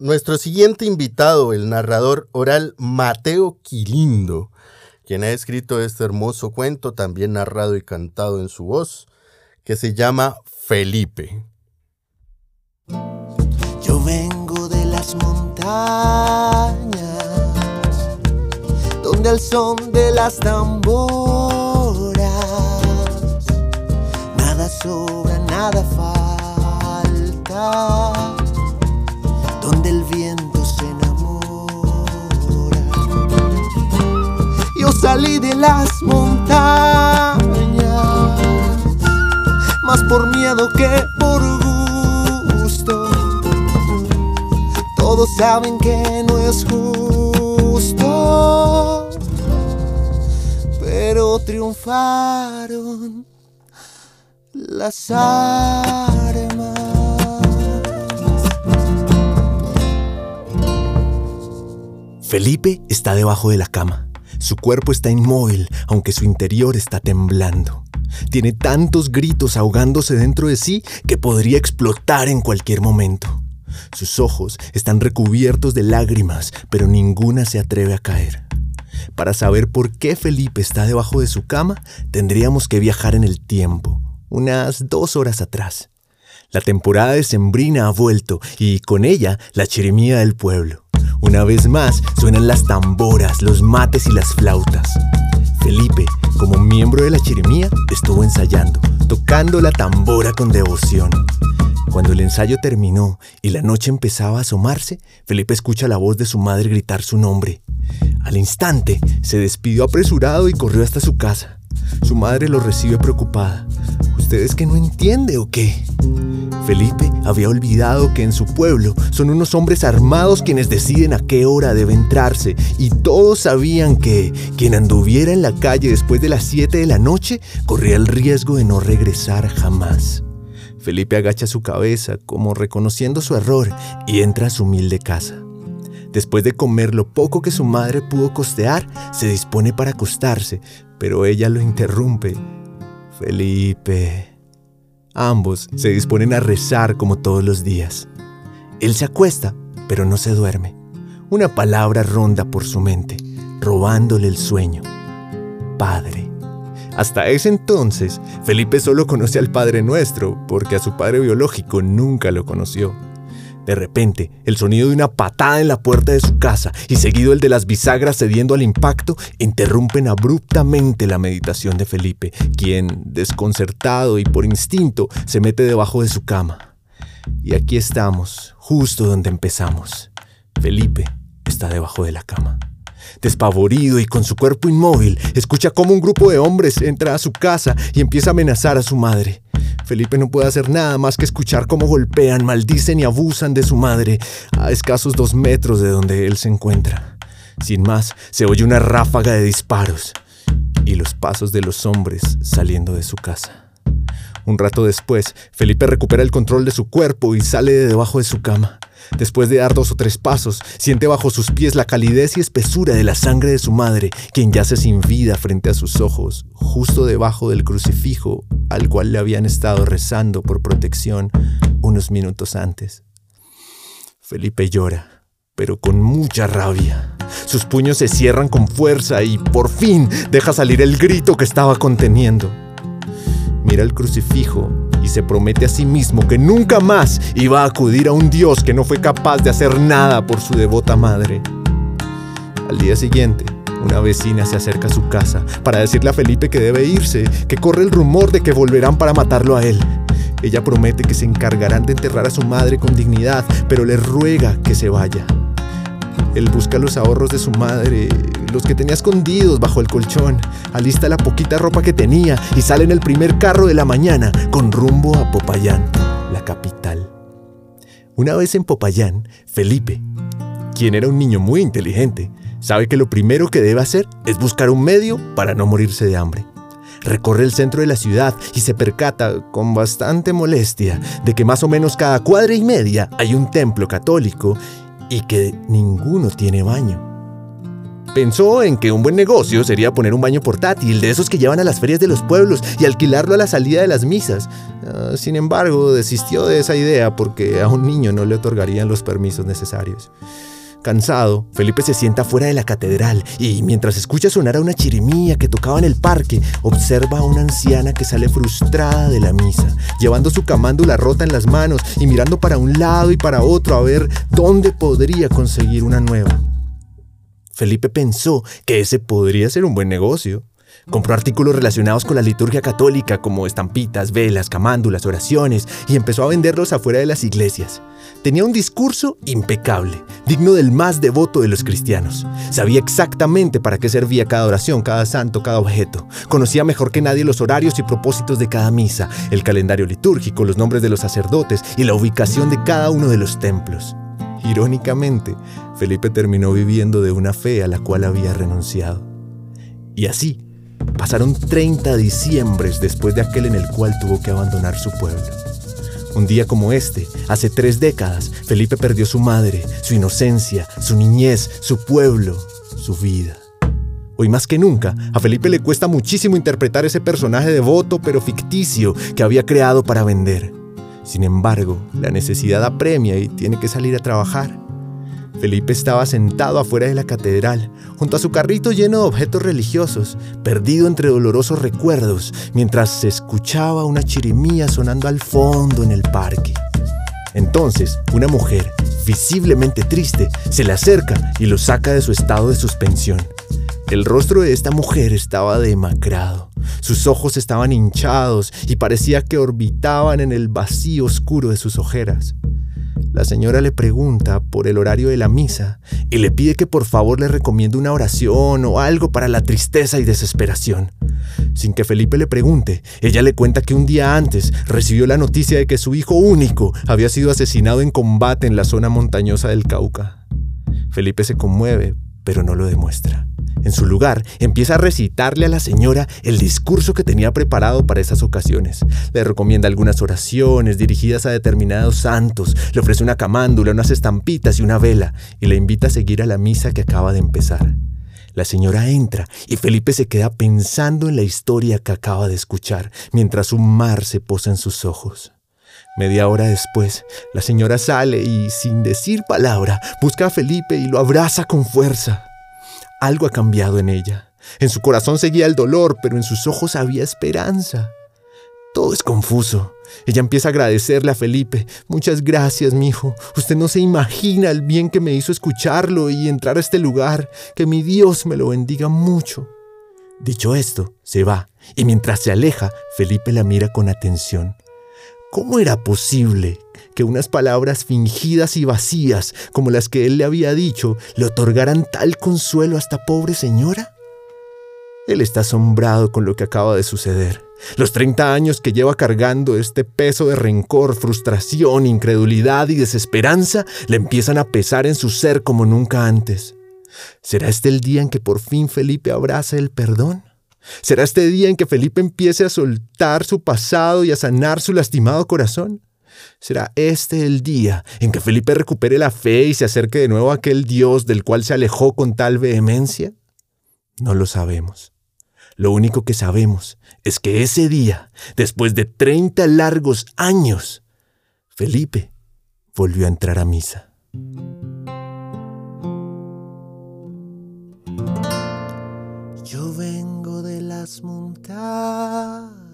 Nuestro siguiente invitado, el narrador oral Mateo Quilindo, quien ha escrito este hermoso cuento, también narrado y cantado en su voz, que se llama Felipe. Yo vengo de las montañas, donde el son de las tamboras, nada sobra, nada falta, donde el viento se enamora. Yo salí de las montañas, más por miedo que por gusto todos saben que no es justo, pero triunfaron las armas. Felipe está debajo de la cama. Su cuerpo está inmóvil, aunque su interior está temblando. Tiene tantos gritos ahogándose dentro de sí que podría explotar en cualquier momento. Sus ojos están recubiertos de lágrimas, pero ninguna se atreve a caer. Para saber por qué Felipe está debajo de su cama, tendríamos que viajar en el tiempo, unas dos horas atrás. La temporada de Sembrina ha vuelto y con ella la chirimía del pueblo. Una vez más suenan las tamboras, los mates y las flautas. Felipe, como miembro de la chirimía, estuvo ensayando, tocando la tambora con devoción. Cuando el ensayo terminó y la noche empezaba a asomarse, Felipe escucha la voz de su madre gritar su nombre. Al instante, se despidió apresurado y corrió hasta su casa. Su madre lo recibe preocupada. ¿Usted es que no entiende o qué? Felipe había olvidado que en su pueblo son unos hombres armados quienes deciden a qué hora debe entrarse y todos sabían que quien anduviera en la calle después de las 7 de la noche corría el riesgo de no regresar jamás. Felipe agacha su cabeza como reconociendo su error y entra a su humilde casa. Después de comer lo poco que su madre pudo costear, se dispone para acostarse, pero ella lo interrumpe. Felipe. Ambos se disponen a rezar como todos los días. Él se acuesta, pero no se duerme. Una palabra ronda por su mente, robándole el sueño. Padre. Hasta ese entonces, Felipe solo conoce al Padre Nuestro, porque a su padre biológico nunca lo conoció. De repente, el sonido de una patada en la puerta de su casa y seguido el de las bisagras cediendo al impacto interrumpen abruptamente la meditación de Felipe, quien, desconcertado y por instinto, se mete debajo de su cama. Y aquí estamos, justo donde empezamos. Felipe está debajo de la cama. Despavorido y con su cuerpo inmóvil, escucha cómo un grupo de hombres entra a su casa y empieza a amenazar a su madre. Felipe no puede hacer nada más que escuchar cómo golpean, maldicen y abusan de su madre a escasos dos metros de donde él se encuentra. Sin más, se oye una ráfaga de disparos y los pasos de los hombres saliendo de su casa. Un rato después, Felipe recupera el control de su cuerpo y sale de debajo de su cama. Después de dar dos o tres pasos, siente bajo sus pies la calidez y espesura de la sangre de su madre, quien yace sin vida frente a sus ojos, justo debajo del crucifijo al cual le habían estado rezando por protección unos minutos antes. Felipe llora, pero con mucha rabia. Sus puños se cierran con fuerza y por fin deja salir el grito que estaba conteniendo. Mira el crucifijo y se promete a sí mismo que nunca más iba a acudir a un Dios que no fue capaz de hacer nada por su devota madre. Al día siguiente, una vecina se acerca a su casa para decirle a Felipe que debe irse, que corre el rumor de que volverán para matarlo a él. Ella promete que se encargarán de enterrar a su madre con dignidad, pero le ruega que se vaya. Él busca los ahorros de su madre, los que tenía escondidos bajo el colchón, alista la poquita ropa que tenía y sale en el primer carro de la mañana con rumbo a Popayán, la capital. Una vez en Popayán, Felipe, quien era un niño muy inteligente, sabe que lo primero que debe hacer es buscar un medio para no morirse de hambre. Recorre el centro de la ciudad y se percata, con bastante molestia, de que más o menos cada cuadra y media hay un templo católico y que ninguno tiene baño. Pensó en que un buen negocio sería poner un baño portátil, de esos que llevan a las ferias de los pueblos, y alquilarlo a la salida de las misas. Ah, sin embargo, desistió de esa idea porque a un niño no le otorgarían los permisos necesarios. Cansado, Felipe se sienta fuera de la catedral y mientras escucha sonar a una chirimía que tocaba en el parque, observa a una anciana que sale frustrada de la misa, llevando su camándula rota en las manos y mirando para un lado y para otro a ver dónde podría conseguir una nueva. Felipe pensó que ese podría ser un buen negocio. Compró artículos relacionados con la liturgia católica como estampitas, velas, camándulas, oraciones y empezó a venderlos afuera de las iglesias. Tenía un discurso impecable, digno del más devoto de los cristianos. Sabía exactamente para qué servía cada oración, cada santo, cada objeto. Conocía mejor que nadie los horarios y propósitos de cada misa, el calendario litúrgico, los nombres de los sacerdotes y la ubicación de cada uno de los templos. Irónicamente, Felipe terminó viviendo de una fe a la cual había renunciado. Y así, pasaron 30 diciembres después de aquel en el cual tuvo que abandonar su pueblo. Un día como este, hace tres décadas, Felipe perdió su madre, su inocencia, su niñez, su pueblo, su vida. Hoy más que nunca, a Felipe le cuesta muchísimo interpretar ese personaje devoto pero ficticio que había creado para vender. Sin embargo, la necesidad apremia y tiene que salir a trabajar. Felipe estaba sentado afuera de la catedral, junto a su carrito lleno de objetos religiosos, perdido entre dolorosos recuerdos, mientras se escuchaba una chirimía sonando al fondo en el parque. Entonces, una mujer, visiblemente triste, se le acerca y lo saca de su estado de suspensión. El rostro de esta mujer estaba demacrado, sus ojos estaban hinchados y parecía que orbitaban en el vacío oscuro de sus ojeras. La señora le pregunta por el horario de la misa y le pide que por favor le recomiende una oración o algo para la tristeza y desesperación. Sin que Felipe le pregunte, ella le cuenta que un día antes recibió la noticia de que su hijo único había sido asesinado en combate en la zona montañosa del Cauca. Felipe se conmueve, pero no lo demuestra. En su lugar, empieza a recitarle a la señora el discurso que tenía preparado para esas ocasiones. Le recomienda algunas oraciones dirigidas a determinados santos, le ofrece una camándula, unas estampitas y una vela, y le invita a seguir a la misa que acaba de empezar. La señora entra y Felipe se queda pensando en la historia que acaba de escuchar, mientras un mar se posa en sus ojos. Media hora después, la señora sale y, sin decir palabra, busca a Felipe y lo abraza con fuerza. Algo ha cambiado en ella. En su corazón seguía el dolor, pero en sus ojos había esperanza. Todo es confuso. Ella empieza a agradecerle a Felipe. Muchas gracias, mi hijo. Usted no se imagina el bien que me hizo escucharlo y entrar a este lugar. Que mi Dios me lo bendiga mucho. Dicho esto, se va, y mientras se aleja, Felipe la mira con atención. ¿Cómo era posible que unas palabras fingidas y vacías, como las que él le había dicho, le otorgaran tal consuelo a esta pobre señora? Él está asombrado con lo que acaba de suceder. Los 30 años que lleva cargando este peso de rencor, frustración, incredulidad y desesperanza le empiezan a pesar en su ser como nunca antes. ¿Será este el día en que por fin Felipe abraza el perdón? ¿Será este día en que Felipe empiece a soltar su pasado y a sanar su lastimado corazón? ¿Será este el día en que Felipe recupere la fe y se acerque de nuevo a aquel Dios del cual se alejó con tal vehemencia? No lo sabemos. Lo único que sabemos es que ese día, después de 30 largos años, Felipe volvió a entrar a misa. Yo